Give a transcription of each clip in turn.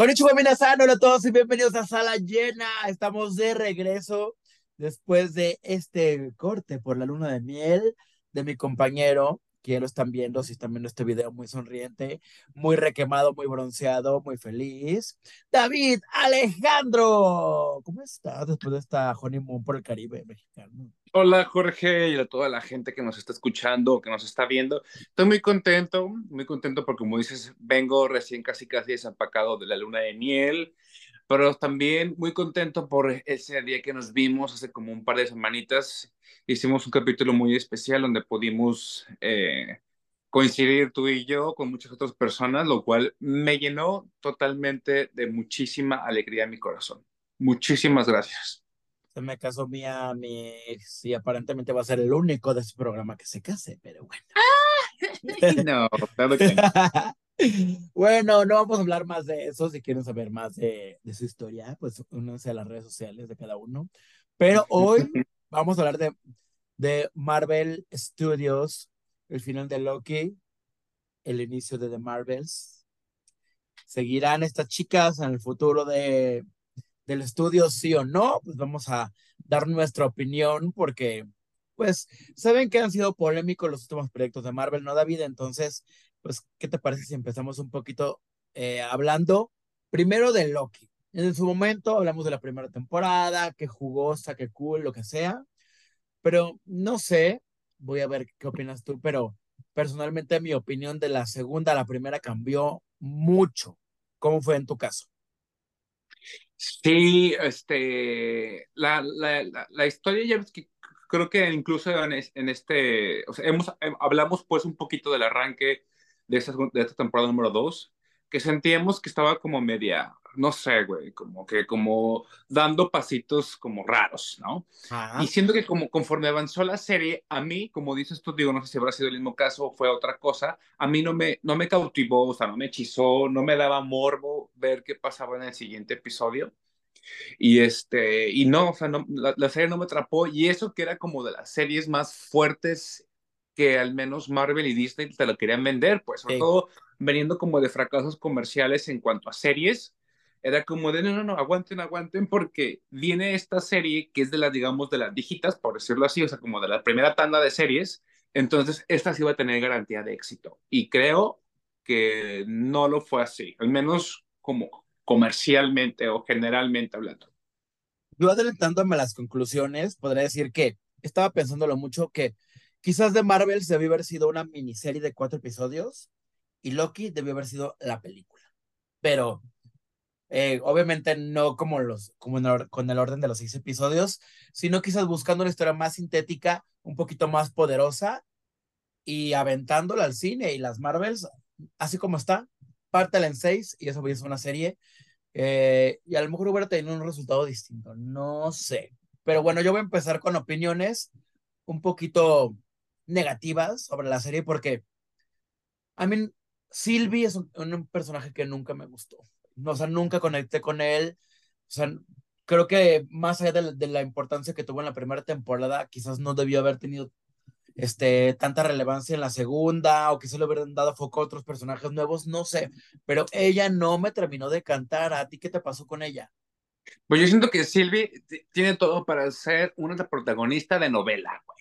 Konnichiwa minasan, hola a todos y bienvenidos a Sala Llena. Estamos de regreso después de este corte por la luna de miel de mi compañero, que lo están viendo, si están viendo este video muy sonriente, muy requemado, muy bronceado, muy feliz. David Alejandro, ¿cómo estás después de esta honeymoon por el Caribe mexicano? Hola Jorge y a toda la gente que nos está escuchando, que nos está viendo. Estoy muy contento, muy contento porque como dices, vengo recién casi casi desempacado de la luna de miel, pero también muy contento por ese día que nos vimos hace como un par de semanitas. Hicimos un capítulo muy especial donde pudimos eh, coincidir tú y yo con muchas otras personas, lo cual me llenó totalmente de muchísima alegría en mi corazón. Muchísimas gracias me casó mía, mi y aparentemente va a ser el único de su programa que se case, pero bueno. no, claro que Bueno, no vamos a hablar más de eso. Si quieren saber más de, de su historia, pues únanse a las redes sociales de cada uno. Pero hoy vamos a hablar de, de Marvel Studios, el final de Loki, el inicio de The Marvels. ¿Seguirán estas chicas en el futuro de del estudio, sí o no, pues vamos a dar nuestra opinión porque, pues, saben que han sido polémicos los últimos proyectos de Marvel, ¿no, David? Entonces, pues, ¿qué te parece si empezamos un poquito eh, hablando primero de Loki? En su momento hablamos de la primera temporada, que jugosa, que cool, lo que sea, pero no sé, voy a ver qué opinas tú, pero personalmente mi opinión de la segunda a la primera cambió mucho. ¿Cómo fue en tu caso? Sí, este, la, la, la, historia ya ves que creo que incluso en, este, o sea, hemos, em, hablamos pues un poquito del arranque de esta, de esta temporada número 2, que sentíamos que estaba como media, no sé, güey, como que como dando pasitos como raros, ¿no? Y siento que como conforme avanzó la serie, a mí, como dices tú, digo, no sé si habrá sido el mismo caso o fue otra cosa, a mí no me, no me cautivó, o sea, no me hechizó, no me daba morbo ver qué pasaba en el siguiente episodio. Y este, y no, o sea, no, la, la serie no me atrapó y eso que era como de las series más fuertes que al menos Marvel y Disney te lo querían vender, pues sobre todo veniendo como de fracasos comerciales en cuanto a series, era como de, no, no, no, aguanten, aguanten, porque viene esta serie que es de las, digamos, de las digitas, por decirlo así, o sea, como de la primera tanda de series, entonces esta sí va a tener garantía de éxito. Y creo que no lo fue así, al menos como comercialmente o generalmente hablando. Yo adelantándome a las conclusiones, podría decir que estaba pensándolo mucho que quizás de Marvel se debió haber sido una miniserie de cuatro episodios y Loki debió haber sido la película. Pero eh, obviamente no como, los, como con el orden de los seis episodios, sino quizás buscando una historia más sintética, un poquito más poderosa y aventándola al cine y las Marvels, así como está, pártela en seis y eso ser una serie. Eh, y a lo mejor hubiera tenido un resultado distinto, no sé. Pero bueno, yo voy a empezar con opiniones un poquito negativas sobre la serie porque a mí Sylvie es un, personaje que nunca me gustó o sea, nunca conecté con él. O sea, creo que más allá de, la importancia que tuvo en la primera temporada, quizás no debió haber tenido este, tanta relevancia en la segunda, o quizás le hubieran dado foco a otros personajes nuevos, no sé, pero ella no me terminó de cantar. ¿A ti qué te pasó con ella? Pues yo siento que Sylvie tiene todo para ser una protagonista de novela, güey.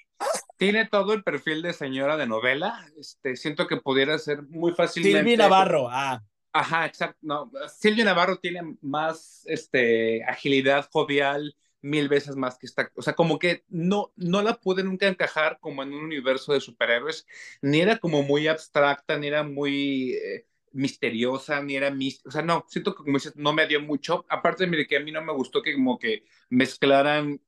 Tiene todo el perfil de señora de novela. Este, siento que pudiera ser muy fácilmente. Silvia Navarro, ah. Ajá, exacto. No, Silvio Navarro tiene más este, agilidad jovial, mil veces más que esta. O sea, como que no, no la pude nunca encajar como en un universo de superhéroes. Ni era como muy abstracta, ni era muy eh, misteriosa, ni era O sea, no, siento que como dices, no me dio mucho. Aparte de que a mí no me gustó que como que mezclaran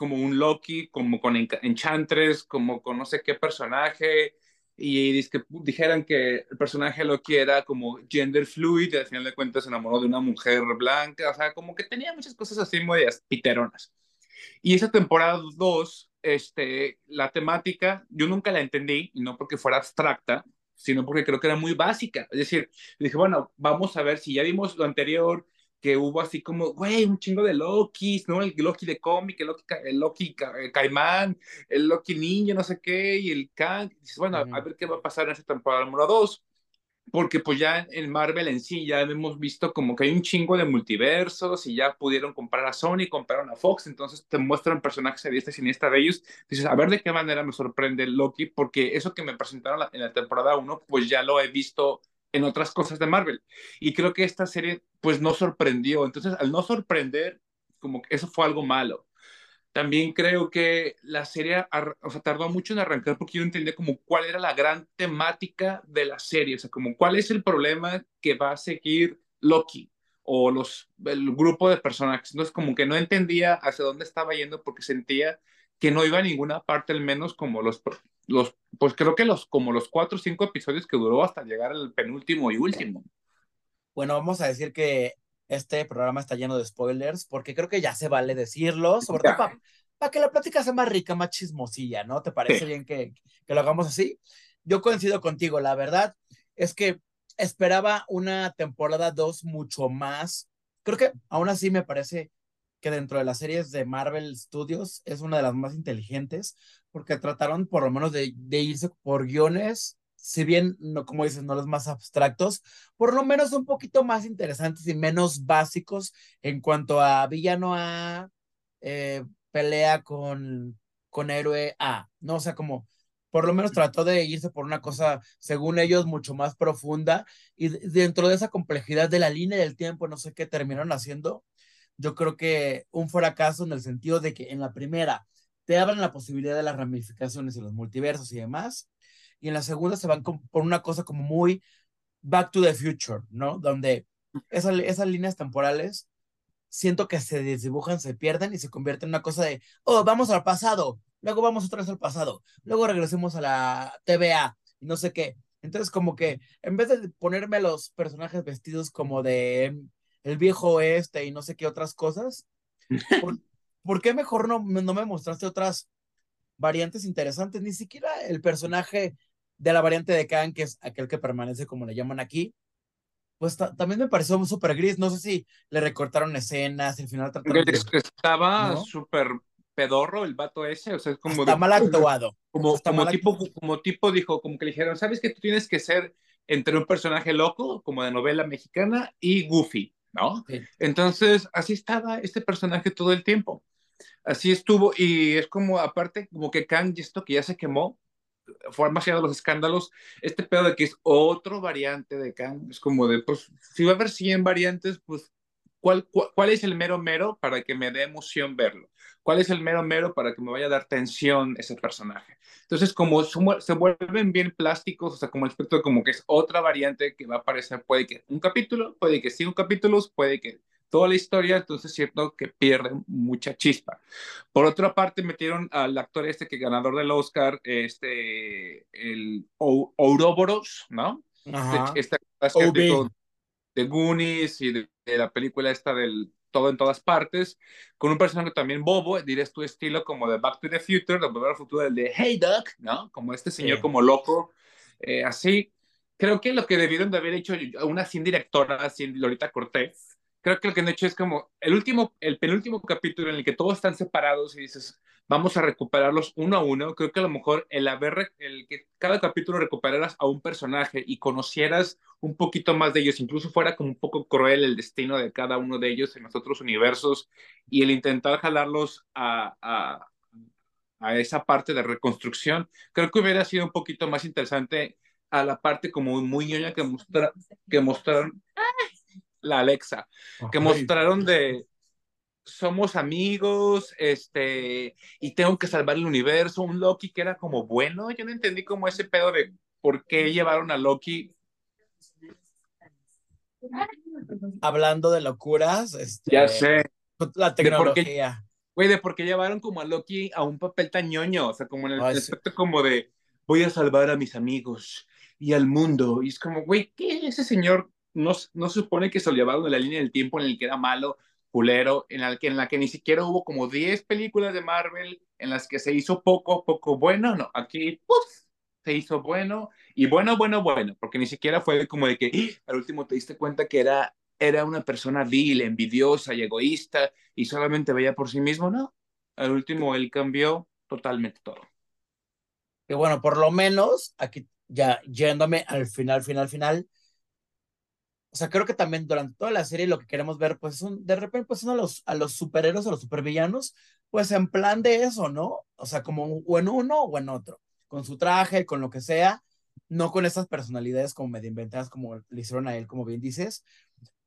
como un Loki, como con Enchantress, como con no sé qué personaje y que dijeran que el personaje Loki era como gender fluid y al final de cuentas se enamoró de una mujer blanca, o sea, como que tenía muchas cosas así muy piteronas. Y esa temporada 2, este, la temática, yo nunca la entendí, y no porque fuera abstracta, sino porque creo que era muy básica. Es decir, dije, bueno, vamos a ver si ya vimos lo anterior, que hubo así como, güey, un chingo de Lokis, ¿no? El Loki de cómic, el Loki, el Loki el Caimán, el Loki niño, no sé qué, y el Kang. dices, bueno, a ver qué va a pasar en esta temporada número 2. porque pues ya en Marvel en sí ya hemos visto como que hay un chingo de multiversos y ya pudieron comprar a Sony, compraron a Fox, entonces te muestran personajes de esta siniestra de ellos, dices, a ver de qué manera me sorprende Loki, porque eso que me presentaron en la temporada 1, pues ya lo he visto en otras cosas de Marvel, y creo que esta serie pues no sorprendió, entonces al no sorprender, como que eso fue algo malo. También creo que la serie, o sea, tardó mucho en arrancar porque yo no entendía como cuál era la gran temática de la serie, o sea, como cuál es el problema que va a seguir Loki o los, el grupo de personajes. Entonces, como que no entendía hacia dónde estaba yendo porque sentía que no iba a ninguna parte, al menos como los, los pues creo que los, como los cuatro o cinco episodios que duró hasta llegar al penúltimo y último. Bueno, vamos a decir que este programa está lleno de spoilers, porque creo que ya se vale decirlo, sobre todo para que la plática sea más rica, más chismosilla, ¿no? ¿Te parece bien que, que lo hagamos así? Yo coincido contigo, la verdad es que esperaba una temporada 2 mucho más. Creo que aún así me parece que dentro de las series de Marvel Studios es una de las más inteligentes, porque trataron por lo menos de, irse por guiones si bien, no, como dices, no los más abstractos, por lo menos un poquito más interesantes y menos básicos en cuanto a villano A, eh, pelea con, con héroe A, ¿no? O sea, como por lo menos trató de irse por una cosa, según ellos, mucho más profunda y dentro de esa complejidad de la línea del tiempo, no sé qué terminaron haciendo, yo creo que un fracaso en el sentido de que en la primera te abran la posibilidad de las ramificaciones y los multiversos y demás, y en la segunda se van por una cosa como muy Back to the Future, ¿no? Donde esa, esas líneas temporales siento que se desdibujan, se pierden y se convierten en una cosa de, oh, vamos al pasado, luego vamos otra vez al pasado, luego regresemos a la TVA y no sé qué. Entonces, como que en vez de ponerme a los personajes vestidos como de el viejo oeste y no sé qué otras cosas, ¿por, ¿por qué mejor no, no me mostraste otras variantes interesantes? Ni siquiera el personaje de la variante de Khan, que es aquel que permanece como le llaman aquí, pues también me pareció súper gris. No sé si le recortaron escenas, al final trataron Estaba súper pedorro el vato ese, o sea, es como... Está mal actuado. Como, como tipo, como tipo dijo, como que le dijeron, ¿sabes que tú tienes que ser entre un personaje loco, como de novela mexicana, y Goofy, ¿no? Entonces, así estaba este personaje todo el tiempo. Así estuvo, y es como, aparte, como que Kang, esto que ya se quemó, fue más allá de los escándalos, este pedo de que es otro variante de Kang, es como de, pues, si va a haber 100 variantes, pues, ¿cuál, cuál, es el mero mero para que me dé emoción verlo? ¿Cuál es el mero mero para que me vaya a dar tensión ese personaje? Entonces, como se vuelven bien plásticos, o sea, como el aspecto como que es otra variante que va a aparecer, puede que un capítulo, puede que cinco capítulos, puede que toda la historia, entonces es cierto que pierde mucha chispa. Por otra parte, metieron al actor este que ganador del Oscar, este, el Ouroboros, ¿no? Ajá. Este, de Goonies y de, la película esta del todo en todas partes, con un personaje también bobo, dirías tu estilo como de Back to the Future, de Volver al Futuro, el de Hey Duck, ¿no? Como este señor como loco, eh, así. Creo que lo que debieron de haber hecho una sin directora, así Lolita Cortés, creo que lo que han hecho es como el último, el penúltimo capítulo en el que todos están separados y dices, vamos a recuperarlos uno a uno. Creo que a lo mejor el haber, el que cada capítulo recuperaras a un personaje y conocieras un poquito más de ellos, incluso fuera como un poco cruel el destino de cada uno de ellos en los otros universos y el intentar jalarlos a, a, a esa parte de reconstrucción, creo que hubiera sido un poquito más interesante a la parte como muy ñoña que, mostra, que mostraron la Alexa, que mostraron de somos amigos, este, y tengo que salvar el universo, un Loki que era como bueno, yo no entendí como ese pedo de por qué llevaron a Loki. Hablando de locuras, este, ya sé. La tecnología. Güey, de por qué llevaron como a Loki a un papel tan ñoño, o sea, como en el aspecto como de voy a salvar a mis amigos y al mundo, y es como, güey, ¿qué ese señor no, no se supone que se lo de la línea del tiempo en el que era malo, culero, en la que, en la que ni siquiera hubo como 10 películas de Marvel en las que se hizo poco, poco bueno, no, aquí se hizo bueno y bueno, bueno, bueno, porque ni siquiera fue como de que ¡Ah! al último te diste cuenta que era, era una persona vil, envidiosa y egoísta y solamente veía por sí mismo, no, al último él cambió totalmente todo. Y bueno, por lo menos aquí ya yéndome al final, final, final, o sea, creo que también durante toda la serie lo que queremos ver, pues son, de repente, pues son a los, a los superhéroes, a los supervillanos, pues en plan de eso, ¿no? O sea, como o en uno o en otro, con su traje, con lo que sea, no con esas personalidades como medio inventadas como le hicieron a él, como bien dices,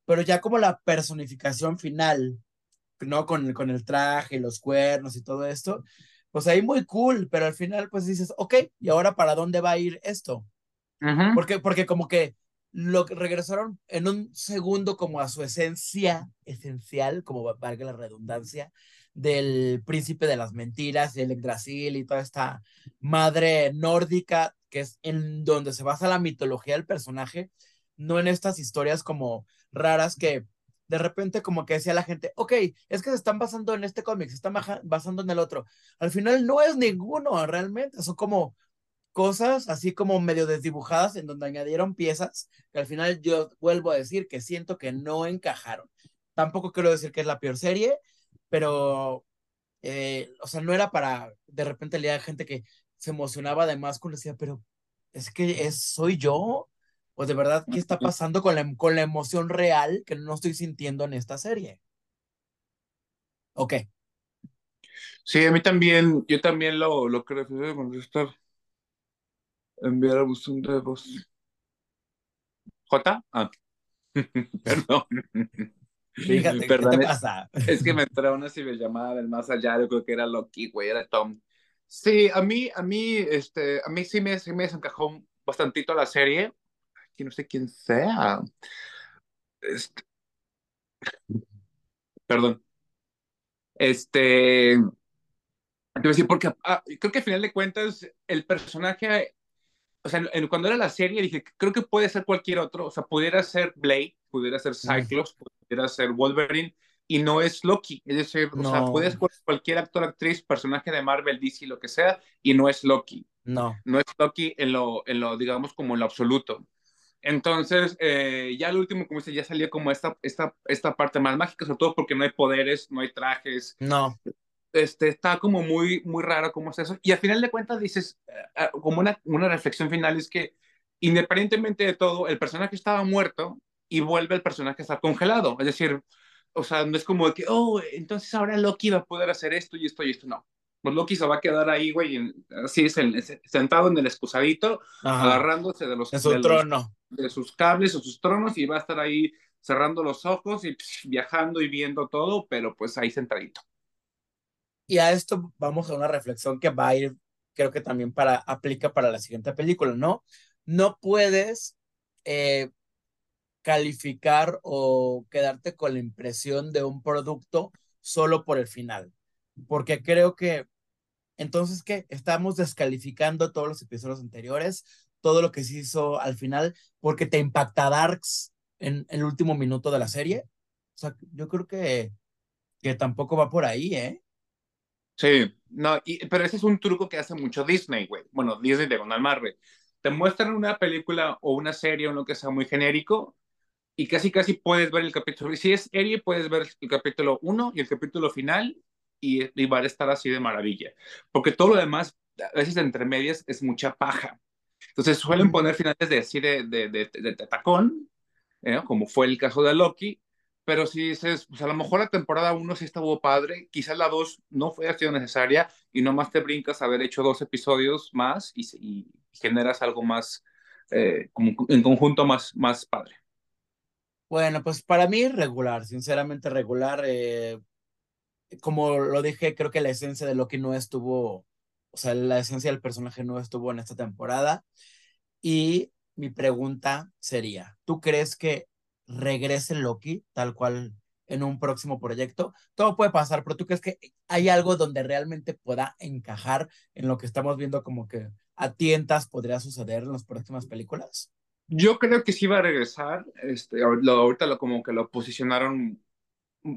pero ya como la personificación final, ¿no? Con, con el traje, los cuernos y todo esto, pues ahí muy cool, pero al final pues dices, ok, ¿y ahora para dónde va a ir esto? porque, porque como que lo regresaron en un segundo como a su esencia esencial, como valga la redundancia, del príncipe de las mentiras, el Yggdrasil y toda esta madre nórdica que es en donde se basa la mitología del personaje, no en estas historias como raras que de repente como que decía la gente, ok, es que se están basando en este cómic, se están basando en el otro. Al final no es ninguno realmente, son como cosas así como medio desdibujadas en donde añadieron piezas que al final yo vuelvo a decir que siento que no encajaron. Tampoco quiero decir que es la peor serie, pero, eh, o sea, no era para de repente leer gente que se emocionaba además cuando decía, pero es que es, soy yo, o de verdad, ¿qué está pasando con la, con la emoción real que no estoy sintiendo en esta serie? Ok. Sí, a mí también, yo también lo, lo que refiero estar enviar a buzón de voz. ¿J? Ah. Perdón. Fíjate, ¿qué te pasa? Es, que me entró una ciberllamada del más allá, yo creo que era Loki, güey, era Tom. Sí, a mí, a mí, este, a mí sí me, sí me desencajó bastantito la serie. Aquí no sé quién sea. Este... Perdón. Este. Quiero decir, porque ah, creo que al final de cuentas el personaje o sea, cuando era la serie dije, creo que puede ser cualquier otro, o sea, pudiera ser Blade, pudiera ser Cyclops, pudiera ser Wolverine, y no es Loki, es decir, o sea, puede ser cualquier actor, actriz, personaje de Marvel, DC, lo que sea, y no es Loki. No. No es Loki en lo, en lo digamos, como en lo absoluto. Entonces, eh, ya el último, como dice, ya salió como esta, esta, esta parte más mágica, sobre todo porque no hay poderes, no hay trajes. No este, está como muy, muy raro cómo es eso. Y al final de cuentas dices, eh, eh, como una, una reflexión final es que independientemente de todo, el personaje estaba muerto y vuelve el personaje a estar congelado. Es decir, o sea, no es como de que, oh, entonces ahora Loki va a poder hacer esto y esto y esto. No. Pues Loki se va a quedar ahí, güey, así es, sentado en el excusadito, agarrándose de los, de, su trono. de sus cables o sus tronos y va a estar ahí cerrando los ojos y viajando y viendo todo, pero pues ahí sentadito. Y a esto vamos a una reflexión que va a ir, creo que también para, aplica para la siguiente película, ¿no? No puedes eh, calificar o quedarte con la impresión de un producto solo por el final, porque creo que entonces, ¿qué? Estamos descalificando todos los episodios anteriores, todo lo que se hizo al final, porque te impacta Darks en, el último minuto de la serie. O sea, yo creo que, que tampoco va por ahí, ¿eh? Sí, no, pero ese es un truco que hace mucho Disney, güey. Bueno, Disney de Donald Marvel. Te muestran una película o una serie o lo que sea muy genérico y casi casi puedes ver el capítulo. Si es serie, puedes ver el capítulo 1 y el capítulo final y, y, va a estar así de maravilla. Porque todo lo demás, a veces entre medias, es mucha paja. Entonces suelen poner finales de así de, de, de, de, tacón, ¿eh? como fue el caso de Loki, pero si dices, pues a lo mejor la temporada 1 sí estuvo padre, quizás la 2 no fue sido necesaria y nomás te brincas haber hecho dos episodios más y, generas algo más, eh, como en conjunto más, más padre. Bueno, pues para mí regular, sinceramente regular. Eh, como lo dije, creo que la esencia de Loki no estuvo, o sea, la esencia del personaje no estuvo en esta temporada. Y mi pregunta sería, ¿tú crees que regrese Loki tal cual en un próximo proyecto. Todo puede pasar, pero ¿tú crees que hay algo donde realmente pueda encajar en lo que estamos viendo como que a tientas podría suceder en las próximas películas? Yo creo que sí va a regresar. Este, ahorita lo, como que lo posicionaron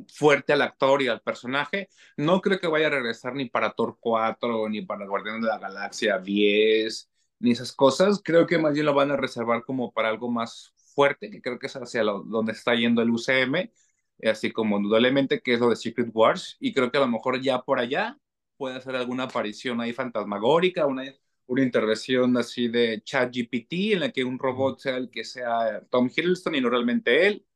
fuerte al actor y al personaje. No creo que vaya a regresar ni para Thor 4, ni para Guardián de la Galaxia 10, ni esas cosas. Creo que más bien lo van a reservar como para algo más fuerte, que creo que es hacia donde está yendo el UCM, así como indudablemente que es lo de Secret Wars, y creo que a lo mejor ya por allá puede hacer alguna aparición ahí fantasmagórica, una, una intervención así de ChatGPT en la que un robot sea el que sea Tom Hiddleston y no realmente él.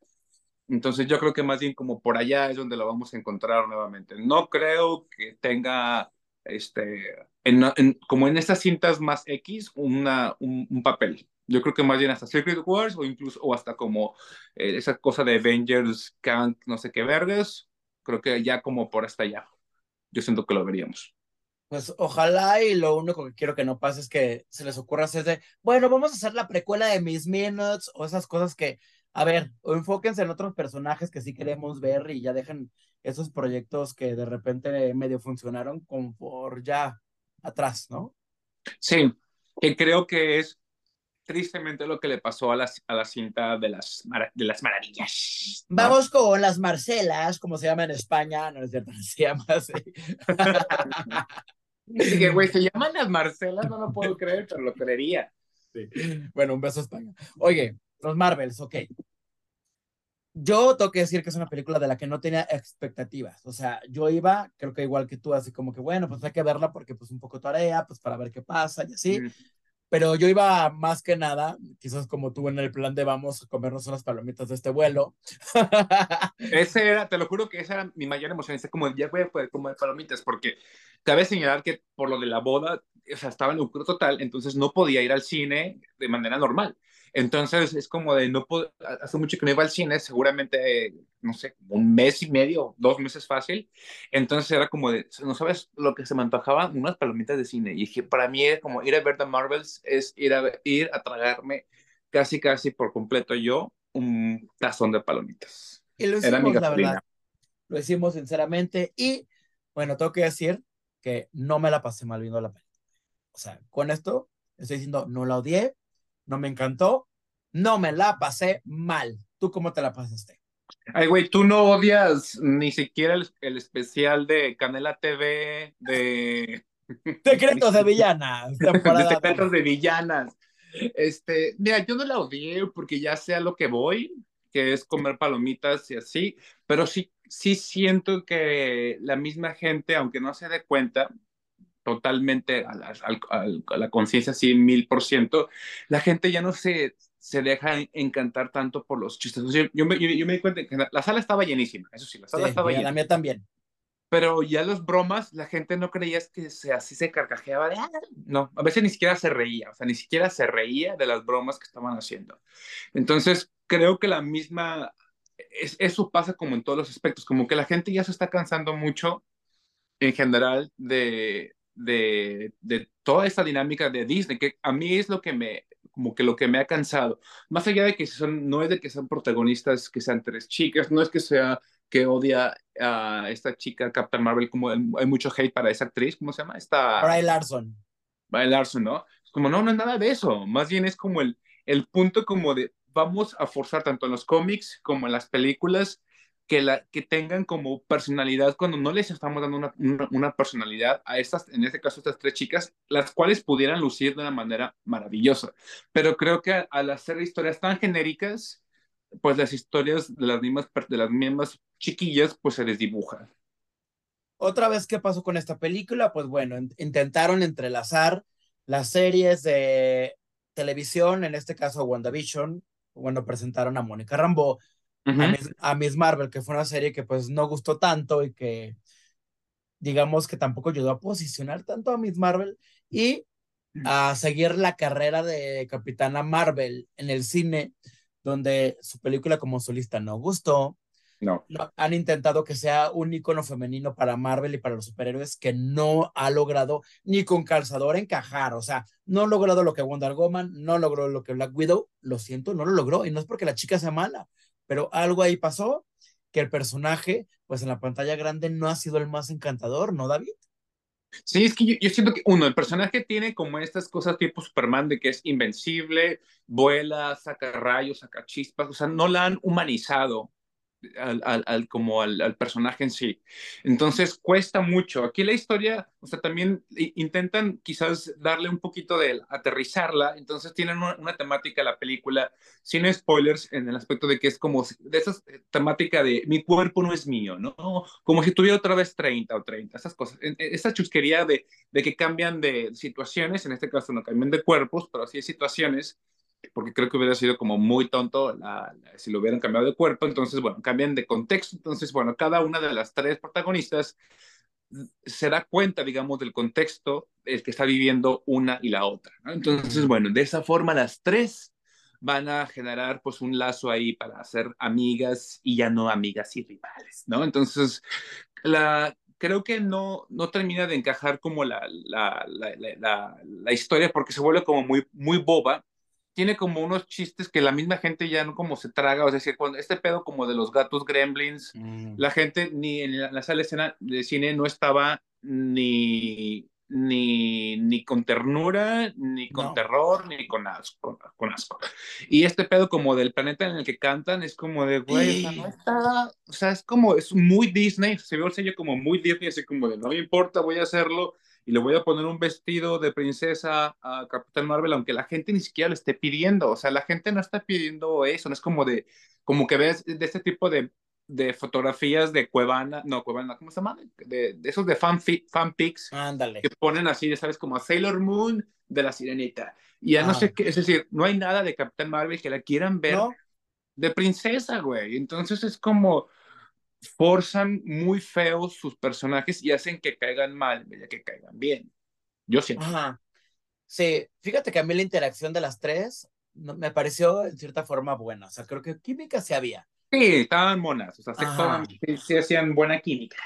Entonces yo creo que más bien como por allá es donde lo vamos a encontrar nuevamente. No creo que tenga, este, como en estas cintas más X, una, un, papel. Yo creo que más bien hasta Secret Wars o incluso o hasta como eh, esa cosa de Avengers, Kant, no sé qué vergas. Creo que ya como por hasta allá. Yo siento que lo veríamos. Pues ojalá y lo único que quiero que no pase es que se les ocurra hacer de, bueno, vamos a hacer la precuela de Miss Minutes o esas cosas que, a ver, enfóquense en otros personajes que sí queremos ver y ya dejen esos proyectos que de repente medio funcionaron como por ya atrás, ¿no? Sí, que creo que es tristemente lo que le pasó a la, a la cinta de las, de las maravillas. Vamos con las Marcelas, como se llama en España, no es cierto, se llama así. que, güey, se llaman las Marcelas, no lo puedo creer, pero lo creería. Bueno, un beso a España. Oye, los Marvels, ok. Yo tengo que decir que es una película de la que no tenía expectativas. O sea, yo iba, creo que igual que tú, así como que, bueno, pues hay que verla porque pues un poco tarea, pues para ver qué pasa y así pero yo iba más que nada, quizás como tú en el plan de vamos a comernos unas palomitas de este vuelo. Ese era, te lo juro que esa era mi mayor emoción, es como ya voy a poder comer palomitas, porque cabe señalar que por lo de la boda, o sea, estaba en lucro total, entonces no podía ir al cine de manera normal. Entonces es como de no puedo, hace mucho que no iba al cine, seguramente, no sé, un mes y medio, dos meses fácil. Entonces era como de, no sabes lo que se me antojaba, unas palomitas de cine. Y dije, para mí era como ir a ver The Marvels, es ir a, ir a tragarme casi, casi por completo yo un tazón de palomitas. Y lo hicimos, la verdad. Lo hicimos sinceramente. Y bueno, tengo que decir que no me la pasé mal viendo la película. O sea, con esto estoy diciendo, no la odié, no me encantó, no me la pasé mal. ¿Tú cómo te la pasaste? Ay, güey, tú no odias ni siquiera el, especial de Canela TV de... Secretos de villanas. de secretos de villanas. Este, mira, yo no la odié porque ya sé a lo que voy, que es comer palomitas y así, pero sí, sí siento que la misma gente, aunque no se dé cuenta, totalmente a la, a la conciencia, sí, mil por ciento, la gente ya no se, se deja encantar tanto por los chistes. Yo, me, yo, me, di cuenta que la sala estaba llenísima, eso sí, la sala estaba llena. La mía también. Pero ya los bromas, la gente no creía que se, así se carcajeaba de, ah", no, a veces ni siquiera se reía, o sea, ni siquiera se reía de las bromas que estaban haciendo. Entonces, creo que la misma, es, eso pasa como en todos los aspectos, como que la gente ya se está cansando mucho en general de, de, de toda esta dinámica de Disney, que a mí es lo que me, como que lo que me ha cansado. Más allá de que son, no es de que sean protagonistas, que sean tres chicas, no es que sea que odia a esta chica Captain Marvel, como hay mucho hate para esa actriz, ¿cómo se llama? Esta... Bry Larson. Bry Larson, ¿no? Es como, no, no es nada de eso, más bien es como el, el punto como de, vamos a forzar tanto en los cómics como en las películas que, la, que tengan como personalidad cuando no les estamos dando una, una, personalidad a estas, en este caso, estas tres chicas, las cuales pudieran lucir de una manera maravillosa. Pero creo que al hacer historias tan genéricas, pues las historias de las mismas, de las mismas chiquillas, pues se les dibujan. Otra vez, ¿qué pasó con esta película? Pues bueno, intentaron entrelazar las series de televisión, en este caso WandaVision, bueno, presentaron a Mónica Rambeau, a, Miss, Marvel, que fue una serie que pues no gustó tanto y que digamos que tampoco ayudó a posicionar tanto a Miss Marvel y a seguir la carrera de Capitana Marvel en el cine, donde su película como solista no gustó. No. Han intentado que sea un icono femenino para Marvel y para los superhéroes que no ha logrado ni con calzador encajar. O sea, no ha logrado lo que Wonder Woman, no logró lo que Black Widow. Lo siento, no lo logró. Y no es porque la chica sea mala, pero algo ahí pasó que el personaje, pues en la pantalla grande no ha sido el más encantador, ¿no, David? Sí, es que yo, siento que, uno, el personaje tiene como estas cosas tipo Superman de que es invencible, vuela, saca rayos, saca chispas, o sea, no la han humanizado al, al, como al, al, personaje en sí. Entonces cuesta mucho. Aquí la historia, o sea, también intentan quizás darle un poquito de aterrizarla, entonces tienen una, una, temática la película, sin spoilers, en el aspecto de que es como de esa temática de mi cuerpo no es mío, ¿no? Como si tuviera otra vez 30 o 30, esas cosas. Esa chusquería de, de que cambian de situaciones, en este caso no cambian de cuerpos, pero sí hay situaciones porque creo que hubiera sido como muy tonto la, la, si lo hubieran cambiado de cuerpo, entonces, bueno, cambian de contexto, entonces, bueno, cada una de las tres protagonistas se da cuenta, digamos, del contexto el que está viviendo una y la otra, ¿no? Entonces, bueno, de esa forma las tres van a generar pues un lazo ahí para ser amigas y ya no amigas y rivales, ¿no? Entonces, la, creo que no, no termina de encajar como la, la, la, la, la historia porque se vuelve como muy, muy boba tiene como unos chistes que la misma gente ya no como se traga, o sea, cuando este pedo como de los gatos gremlins, mm. la gente ni en la, la sala de escena de cine no estaba ni ni, ni con ternura, ni con no. terror, ni con asco, con asco. Y este pedo como del planeta en el que cantan es como de, güey, o, sea, no está, o sea, es como, es muy Disney, se ve el sello como muy Disney, así como de, no me importa, voy a hacerlo, y le voy a poner un vestido de princesa a Capitán Marvel, aunque la gente ni siquiera lo esté pidiendo. O sea, la gente no está pidiendo eso, no es como de, como que ves de este tipo de, de fotografías de Cuevana, no, Cuevana, ¿cómo se llama? De, de esos de fan fanpics. Ándale. Que ponen así, ¿sabes? Como a Sailor Moon de la sirenita. Y ya ah. no sé qué, es decir, no hay nada de Capitán Marvel que la quieran ver ¿No? de princesa, güey. Entonces es como forzan muy feos sus personajes y hacen que caigan mal de que caigan bien. Yo siento. Ajá. Sí, fíjate que a mí la interacción de las tres no, me pareció en cierta forma buena. O sea, creo que química sí había. Sí, estaban monas. O sea, se, se hacían buena química.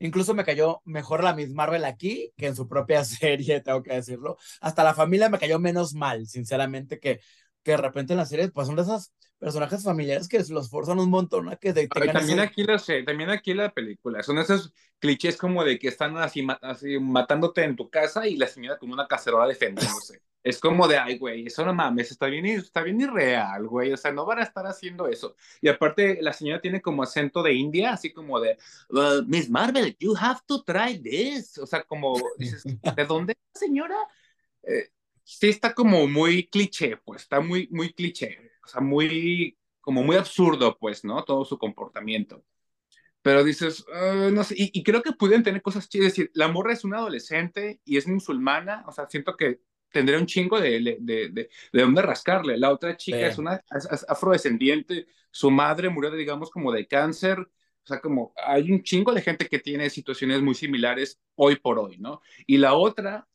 Incluso me cayó mejor la Miss Marvel aquí que en su propia serie, tengo que decirlo. Hasta la familia me cayó menos mal, sinceramente, que, que de repente en la serie, pues son de esas personajes familiares que los forzan un montón a que de, también ese... aquí lo sé, también aquí la película, son esos clichés como de que están así, así matándote en tu casa y la señora con una cacerola defendiéndose. es como de, ay, güey, eso no mames, está bien, está bien irreal, güey, o sea, no van a estar haciendo eso. Y aparte, la señora tiene como acento de India, así como de, well, Miss Marvel, you have to try this. O sea, como dices, ¿de dónde, señora? Eh, sí está como muy cliché, pues, está muy, muy cliché o sea, muy, como muy absurdo, pues, ¿no? Todo su comportamiento. Pero dices, uh, no sé, y, y, creo que pueden tener cosas chidas. Es decir, la morra es una adolescente y es musulmana, o sea, siento que tendría un chingo de, de, de, de, de dónde rascarle. La otra chica sí. es una es, es afrodescendiente, su madre murió, de, digamos, como de cáncer. O sea, como hay un chingo de gente que tiene situaciones muy similares hoy por hoy, ¿no? Y la otra,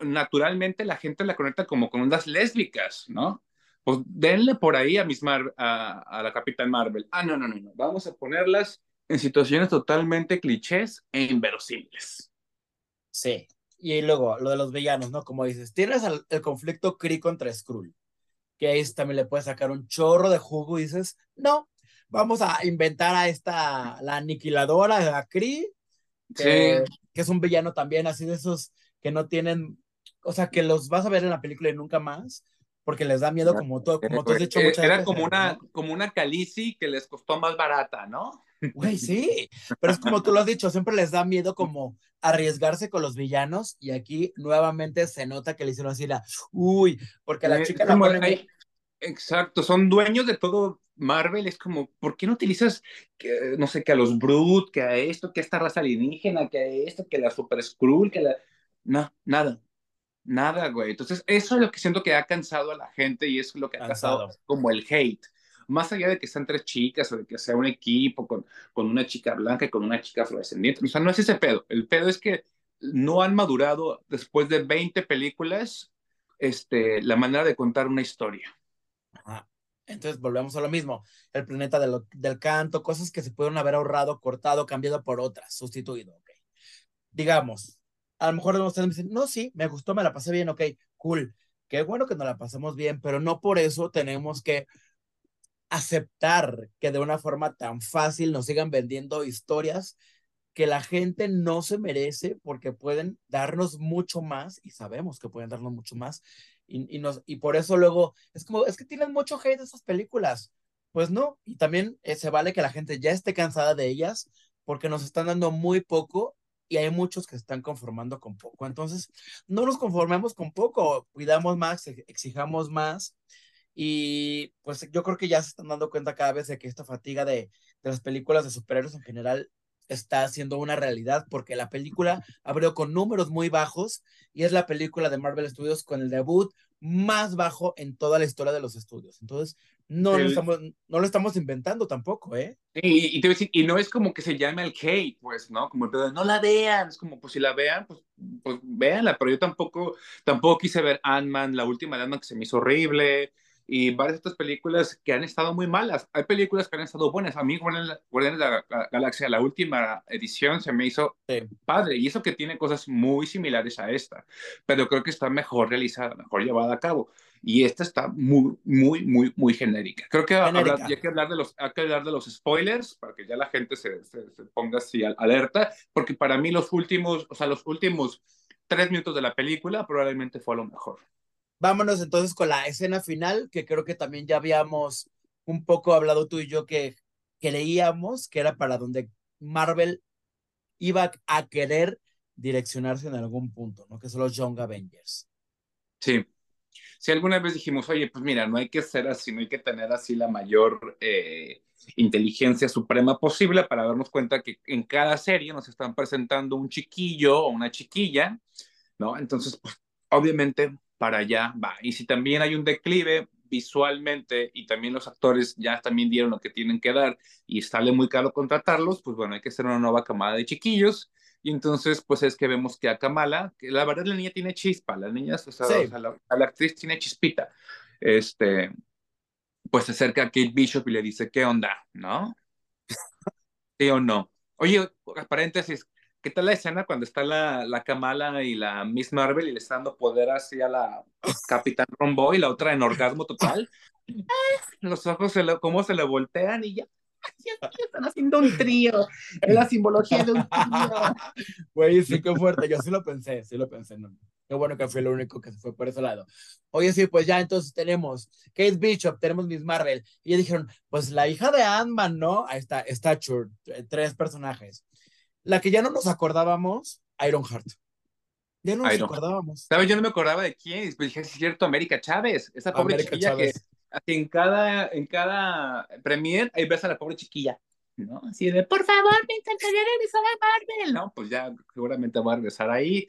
naturalmente, la gente la conecta como con unas lésbicas, ¿no? pues denle por ahí a, Miss Mar a, a, la Capitán Marvel. Ah, no, no, no, no. Vamos a ponerlas en situaciones totalmente clichés e inverosímiles. Sí. Y luego, lo de los villanos, ¿no? Como dices, tienes el, el conflicto Kree contra Skrull, que ahí también le puedes sacar un chorro de jugo y dices, no, vamos a inventar a esta, la aniquiladora, la Kree, que, sí. que es un villano también, así de esos que no tienen, o sea, que los vas a ver en la película y nunca más, porque les da miedo como todo, como tú has dicho muchas Era veces, como una, ¿no? como una calici que les costó más barata, ¿no? Güey, sí, pero es como tú lo has dicho, siempre les da miedo como arriesgarse con los villanos y aquí nuevamente se nota que le hicieron así la, uy, porque la chica la ponen... hay, Exacto, son dueños de todo Marvel, es como, ¿por qué no utilizas, que, no sé, que a los Brute, que a esto, que a esta raza alienígena, que a esto, que a la Super Skrull, que a la... No, nada, Nada, güey. Entonces, eso es lo que siento que ha cansado a la gente y es lo que ha cansado, cansado como el hate. Más allá de que sean tres chicas o de que sea un equipo con, con una chica blanca y con una chica afrodescendiente. O sea, no es ese pedo. El pedo es que no han madurado después de 20 películas este, la manera de contar una historia. Ajá. Entonces volvemos a lo mismo, el planeta de lo, del canto, cosas que se pudieron haber ahorrado, cortado, cambiado por otras, sustituido, ok. Digamos, a lo mejor ustedes me dicen, no, sí, me gustó, me la pasé bien, ok, cool. Qué bueno que nos la pasamos bien, pero no por eso tenemos que aceptar que de una forma tan fácil nos sigan vendiendo historias que la gente no se merece porque pueden darnos mucho más y sabemos que pueden darnos mucho más y, y, nos, y por eso luego es como, es que tienen mucho hate esas películas pues no, y también eh, se vale que la gente ya esté cansada de ellas porque nos están dando muy poco y hay muchos que se están conformando con poco. Entonces, no nos conformemos con poco, cuidamos más, exijamos más y pues yo creo que ya se están dando cuenta cada vez de que esta fatiga de, de las películas de superhéroes en general está siendo una realidad porque la película abrió con números muy bajos y es la película de Marvel Studios con el debut más bajo en toda la historia de los estudios. Entonces, no, lo, estamos, no lo estamos inventando tampoco, ¿eh? Y, te decir, y no es como que se llame al hate, pues, ¿no? Como el pedo no la vean, es como, pues si la vean, pues, pues véanla, pero yo tampoco, tampoco quise ver Ant-Man, la última de Ant-Man que se me hizo horrible, y varias de estas películas que han estado muy malas. Hay películas que han estado buenas. A mí, Guardianes de la, Galaxia, la última edición, se me hizo padre. Y eso que tiene cosas muy similares a esta. Pero creo que está mejor realizada, mejor llevada a cabo. Y esta está muy, muy, muy, muy genérica. Creo que hay que, hablar de los, hay que hablar de los spoilers para que ya la gente se, se, se ponga así alerta. Porque para mí los últimos, o sea, los últimos tres minutos de la película probablemente fue lo mejor. Vámonos entonces con la escena final, que creo que también ya habíamos un poco hablado tú y yo que creíamos que era para donde Marvel iba a querer direccionarse en algún punto, ¿no? Que son los Young Avengers. Sí. Si alguna vez dijimos, oye, pues mira, no hay que ser así, no hay que tener así la mayor eh, inteligencia suprema posible para darnos cuenta que en cada serie nos están presentando un chiquillo o una chiquilla, ¿no? Entonces, pues, obviamente para allá va. Y si también hay un declive visualmente y también los actores ya también dieron lo que tienen que dar y sale muy caro contratarlos, pues bueno, hay que hacer una nueva camada de chiquillos. Y entonces, pues es que vemos que a Kamala, que la verdad la niña tiene chispa, la niña, o sea, la, actriz tiene chispita. Este, pues se acerca a Kate Bishop y le dice, ¿qué onda? ¿No? ¿Sí o no? Oye, paréntesis, ¿Qué tal la escena cuando está la, la Kamala y la Miss Marvel y le está dando poder así a la Capitán Rombo y la otra en orgasmo total? Los ojos, se cómo se le voltean y ya. Están haciendo un trío. Es la simbología de un trío. Güey, sí, qué fuerte. Yo sí lo pensé, sí lo pensé. No. Qué bueno que fue lo único que se fue por ese lado. Oye, sí, pues ya entonces tenemos Kate Bishop, tenemos Miss Marvel. Y ya dijeron, pues la hija de Ant-Man, ¿no? Ahí está, Stature, tres personajes. La que ya no nos acordábamos, Ironheart. Ya no nos acordábamos. ¿Sabes? Yo no me acordaba de quién. Pues dije, es cierto, América Chávez. Esa pobre chiquilla que en cada, en cada premier ahí ves a la pobre chiquilla. ¿no? Así de, por favor, me encantaría regresar a Marvel. No, pues ya seguramente va a regresar ahí.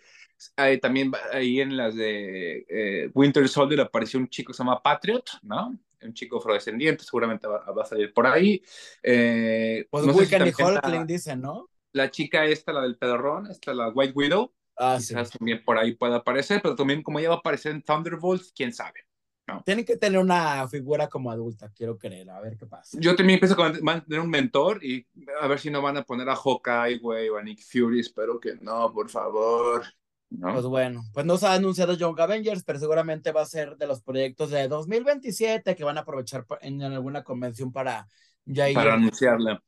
también ahí en las de eh, Winter Soldier apareció un chico que se llama Patriot, ¿no? Un chico afrodescendiente, seguramente va, a salir por ahí. Eh, pues no Wiccan y Hulkling dicen, ¿no? la chica esta, la del pedorrón, esta, la White Widow, ah, quizás también por ahí pueda aparecer, pero también como ella va a aparecer en Thunderbolts, quién sabe. ¿No? Tienen que tener una figura como adulta, quiero creer, a ver qué pasa. Yo también pienso que van a tener un mentor y a ver si no van a poner a Hawkeye, güey, o a Nick Fury, espero que no, por favor. ¿No? Pues bueno, pues no se ha anunciado Young Avengers, pero seguramente va a ser de los proyectos de 2027 que van a aprovechar en, alguna convención para ya ir. Para anunciarla.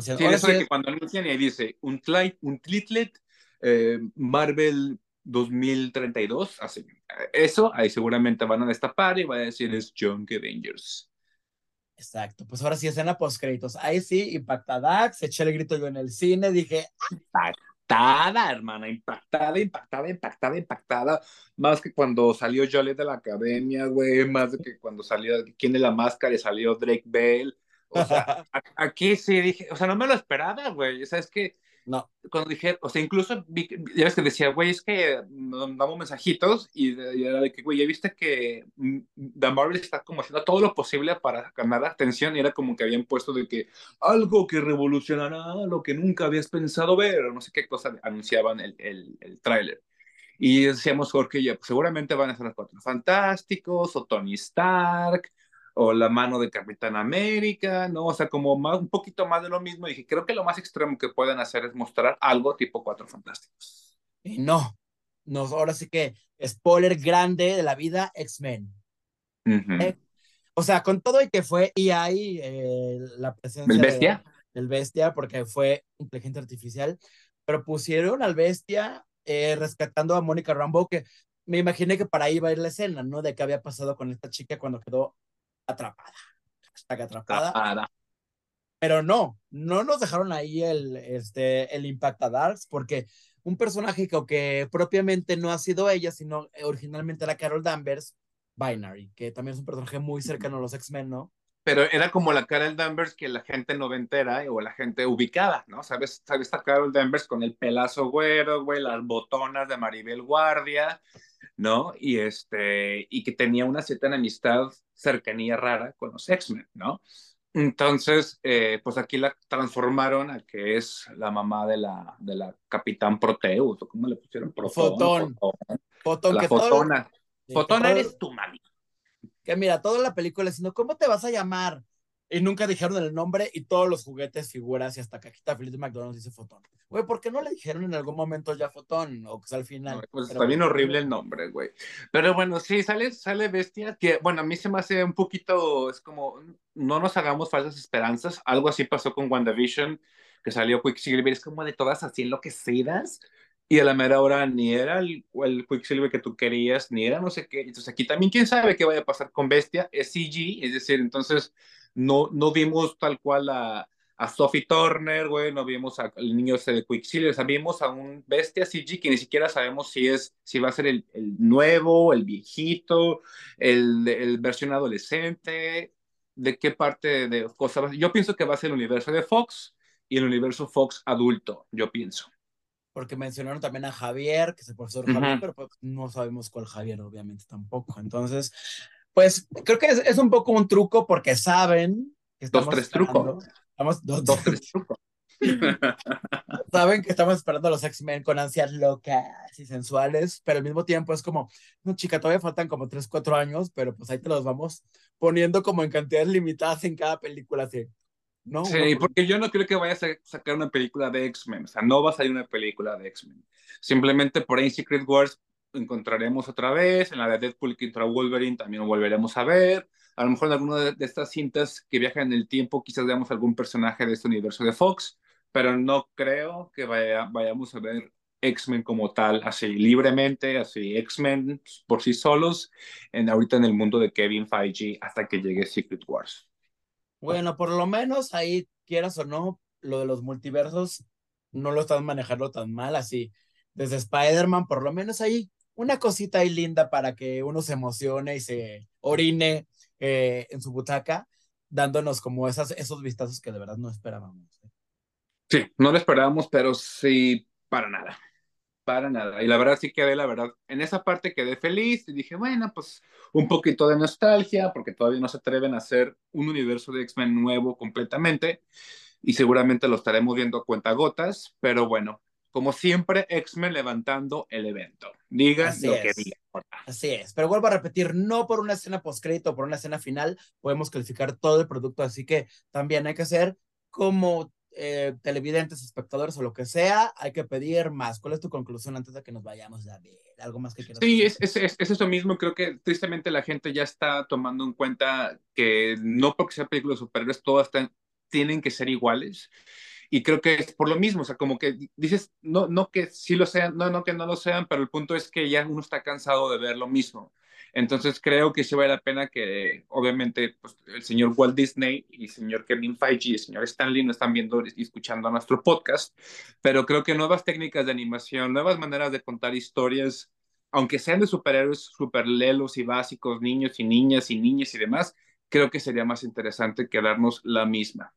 Sí, eso de que cuando anuncian y dice un, un Tlitlet eh, Marvel 2032, así. Eso, ahí seguramente van a destapar y va a decir es Young Avengers. Exacto, pues ahora sí escena post créditos. Ahí sí, impactada, se eché el grito yo en el cine, dije. Impactada, hermana, impactada, impactada, impactada, impactada. Más que cuando salió Jolie de la academia, güey, más que cuando salió ¿Quién de la máscara? y salió Drake Bell o sea, aquí sí dije, o sea, no me lo esperaba, güey. O sea, es que no. Cuando dije, o sea, incluso ya ves que decía, güey, es que damos mensajitos y, era de que, güey, ya viste que mm, The Marvel está como haciendo todo lo posible para ganar atención y era como que habían puesto de que algo que revolucionará lo que nunca habías pensado ver, o no sé qué cosa anunciaban el, el, el tráiler. Y decíamos, Jorge, ya, pues seguramente van a ser los Cuatro Fantásticos o Tony Stark o la mano de Capitán América, ¿no? O sea, como más, un poquito más de lo mismo. Y dije, creo que lo más extremo que pueden hacer es mostrar algo tipo Cuatro Fantásticos. Y no, no, ahora sí que spoiler grande de la vida X-Men. Eh, o sea, con todo y que fue y hay eh, la presencia ¿El bestia? del bestia, porque fue inteligencia artificial, pero pusieron al bestia eh, rescatando a Mónica Rambo, que me imaginé que para ahí iba a ir la escena, ¿no? De qué había pasado con esta chica cuando quedó atrapada. está atrapada. Pero no, no nos dejaron ahí el, este, el Impact a Darks, porque un personaje que, que propiamente no ha sido ella, sino originalmente era Carol Danvers, Binary, que también es un personaje muy cercano a los X-Men, ¿no? pero era como la Carol Danvers que la gente noventera o la gente ubicada, ¿no? ¿Sabes? ¿Sabes esta Carol Danvers con el pelazo güero, güey, las botonas de Maribel Guardia, ¿no? Y este, y que tenía una cierta enemistad, cercanía rara con los X-Men, ¿no? Entonces, eh, pues aquí la transformaron a que es la mamá de la, de la Capitán Proteus, o cómo le pusieron, Fotón. Fotón. la fotona. fotona eres tu mami que mira, toda la película diciendo, ¿cómo te vas a llamar? Y nunca dijeron el nombre y todos los juguetes, figuras y hasta cajita feliz de McDonald's dice Fotón. Güey, ¿por qué no le dijeron en algún momento ya Fotón? O que al final. pues está bien horrible el nombre, güey. Pero bueno, sí, sale, sale Bestia, que bueno, a mí se me hace un poquito, es como, no nos hagamos falsas esperanzas. Algo así pasó con WandaVision, que salió Quicksilver, es como de todas así enloquecidas y a la mera hora ni era el, el Quicksilver que tú querías, ni era no sé qué. Entonces aquí también quién sabe qué vaya a pasar con Bestia, es CG, es decir, entonces no, no vimos tal cual a, a Sophie Turner, güey, no vimos al niño ese de Quicksilver, o sea, vimos a un Bestia CG que ni siquiera sabemos si es, si va a ser el, el nuevo, el viejito, el, el versión adolescente, de qué parte de cosas. Yo pienso que va a ser el universo de Fox y el universo Fox adulto, yo pienso porque mencionaron también a Javier, que es el profesor Javier, pero pues no sabemos cuál Javier, obviamente tampoco. Entonces, pues creo que es, un poco un truco porque saben que estamos. Dos, tres trucos. Estamos, dos, dos, tres trucos. Saben que estamos esperando a los X-Men con ansias locas y sensuales, pero al mismo tiempo es como, no, chica, todavía faltan como 3, 4 años, pero pues ahí te los vamos poniendo como en cantidades limitadas en cada película, así. ¿no? Sí, porque yo no creo que vaya a sacar una película de X-Men, o sea, no va a salir una película de X-Men. Simplemente por ahí Secret Wars encontraremos otra vez, en la de Deadpool contra Wolverine también lo volveremos a ver, a lo mejor en alguna de, estas cintas que viajan en el tiempo quizás veamos algún personaje de este universo de Fox, pero no creo que vaya, vayamos a ver X-Men como tal, así libremente, así X-Men por sí solos, en, ahorita en el mundo de Kevin Feige hasta que llegue Secret Wars. Bueno, por lo menos ahí, quieras o no, lo de los multiversos no lo están manejando tan mal así. Desde Spider-Man, por lo menos ahí, una cosita ahí linda para que uno se emocione y se orine eh, en su butaca, dándonos como esas, esos vistazos que de verdad no esperábamos. ¿eh? Sí, no lo esperábamos, pero sí, para nada. Para nada. Y la verdad sí quedé, la verdad, en esa parte quedé feliz y dije, bueno, pues un poquito de nostalgia, porque todavía no se atreven a hacer un universo de X-Men nuevo completamente y seguramente lo estaremos viendo a cuentagotas, pero bueno, como siempre, X-Men levantando el evento. Digan lo que digan. Así es, pero vuelvo a repetir, no por una escena postcrédito o por una escena final podemos calificar todo el producto, así que también hay que ser como eh, televidentes, espectadores o lo que sea, hay que pedir más. ¿Cuál es tu conclusión antes de que nos vayamos a ver? ¿Algo más que quieras Sí, es, es, es, eso mismo. Creo que tristemente la gente ya está tomando en cuenta que no porque sea películas de superhéroes, todas tienen que ser iguales. Y creo que es por lo mismo, o sea, como que dices, no, no que sí lo sean, no, no que no lo sean, pero el punto es que ya uno está cansado de ver lo mismo. Entonces creo que sí vale la pena que, obviamente, pues, el señor Walt Disney y el señor Kevin Feige y el señor Stanley no están viendo y escuchando nuestro podcast, pero creo que nuevas técnicas de animación, nuevas maneras de contar historias, aunque sean de superhéroes super lelos y básicos, niños y niñas y niñas y demás, creo que sería más interesante que darnos la misma.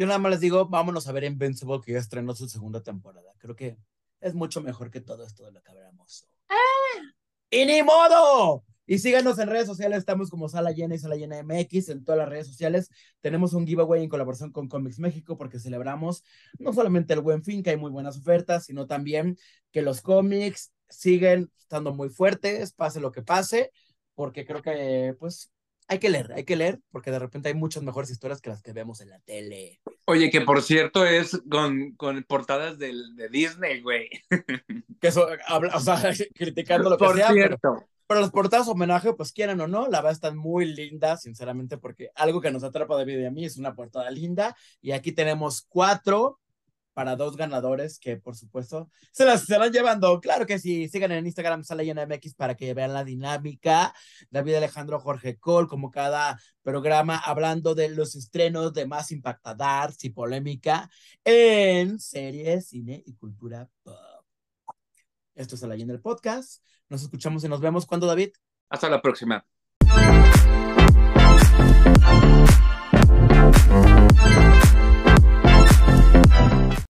Yo nada más les digo, vámonos a ver Invincible, que ya estrenó su segunda temporada. Creo que es mucho mejor que todo esto de lo que hablamos. ¡Y ni modo! Y síganos en redes sociales, estamos como Sala Llena y Sala Llena MX en todas las redes sociales. Tenemos un giveaway en colaboración con Comics México porque celebramos no solamente el buen fin, que hay muy buenas ofertas, sino también que los cómics siguen estando muy fuertes, pase lo que pase, porque creo que pues hay que leer, hay que leer, porque de repente hay muchas mejores historias que las que vemos en la tele. Oye, que por cierto es con, con portadas de Disney, güey. Que eso, habla, o sea, criticando lo que por sea. Cierto. Pero, las portadas homenaje, pues quieran o no, la verdad están muy lindas, sinceramente, porque algo que nos atrapa David y a mí es una portada linda. Y aquí tenemos cuatro para dos ganadores que, por supuesto, se las estarán llevando. Claro que sí, sigan en Instagram, sale en MX para que vean la dinámica. David Alejandro Jorge Cole, como cada programa, hablando de los estrenos de más impactadars y polémica en series, cine y cultura pop. Esto es la en el podcast. Nos escuchamos y nos vemos cuando, David. Hasta la próxima.